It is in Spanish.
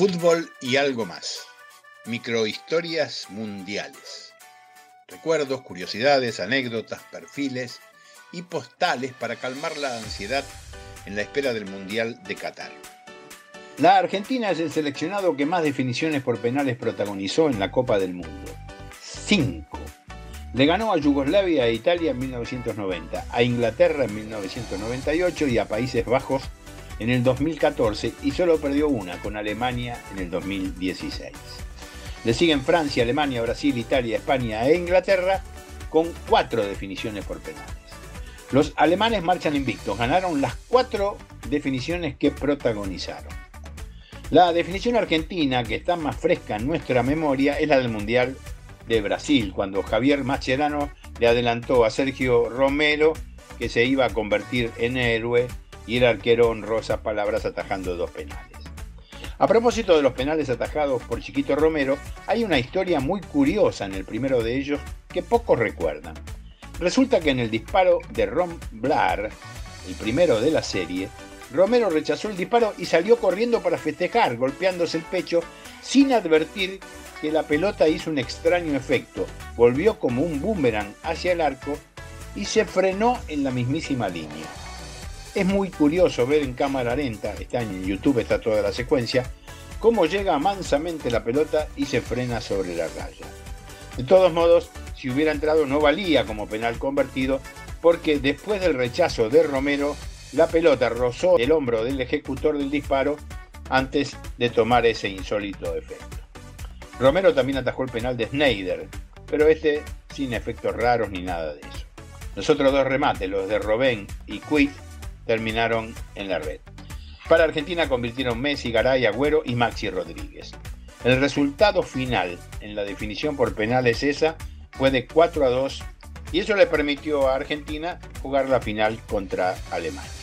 Fútbol y algo más. Microhistorias mundiales. Recuerdos, curiosidades, anécdotas, perfiles y postales para calmar la ansiedad en la espera del Mundial de Qatar. La Argentina es el seleccionado que más definiciones por penales protagonizó en la Copa del Mundo. Cinco. Le ganó a Yugoslavia e Italia en 1990, a Inglaterra en 1998 y a Países Bajos en el 2014 y solo perdió una con Alemania en el 2016. Le siguen Francia, Alemania, Brasil, Italia, España e Inglaterra con cuatro definiciones por penales. Los alemanes marchan invictos, ganaron las cuatro definiciones que protagonizaron. La definición argentina, que está más fresca en nuestra memoria, es la del Mundial de Brasil, cuando Javier Mascherano le adelantó a Sergio Romero que se iba a convertir en héroe y el arquero honrosa palabras atajando dos penales. A propósito de los penales atajados por Chiquito Romero, hay una historia muy curiosa en el primero de ellos que pocos recuerdan. Resulta que en el disparo de Ron Blair, el primero de la serie, Romero rechazó el disparo y salió corriendo para festejar, golpeándose el pecho sin advertir que la pelota hizo un extraño efecto, volvió como un boomerang hacia el arco y se frenó en la mismísima línea. Es muy curioso ver en cámara lenta, está en YouTube, está toda la secuencia, cómo llega mansamente la pelota y se frena sobre la raya. De todos modos, si hubiera entrado no valía como penal convertido, porque después del rechazo de Romero, la pelota rozó el hombro del ejecutor del disparo antes de tomar ese insólito efecto. Romero también atajó el penal de Snyder, pero este sin efectos raros ni nada de eso. Los otros dos remates, los de Robén y Quid, terminaron en la red. Para Argentina convirtieron Messi, Garay, Agüero y Maxi Rodríguez. El resultado final en la definición por penales esa fue de 4 a 2 y eso le permitió a Argentina jugar la final contra Alemania.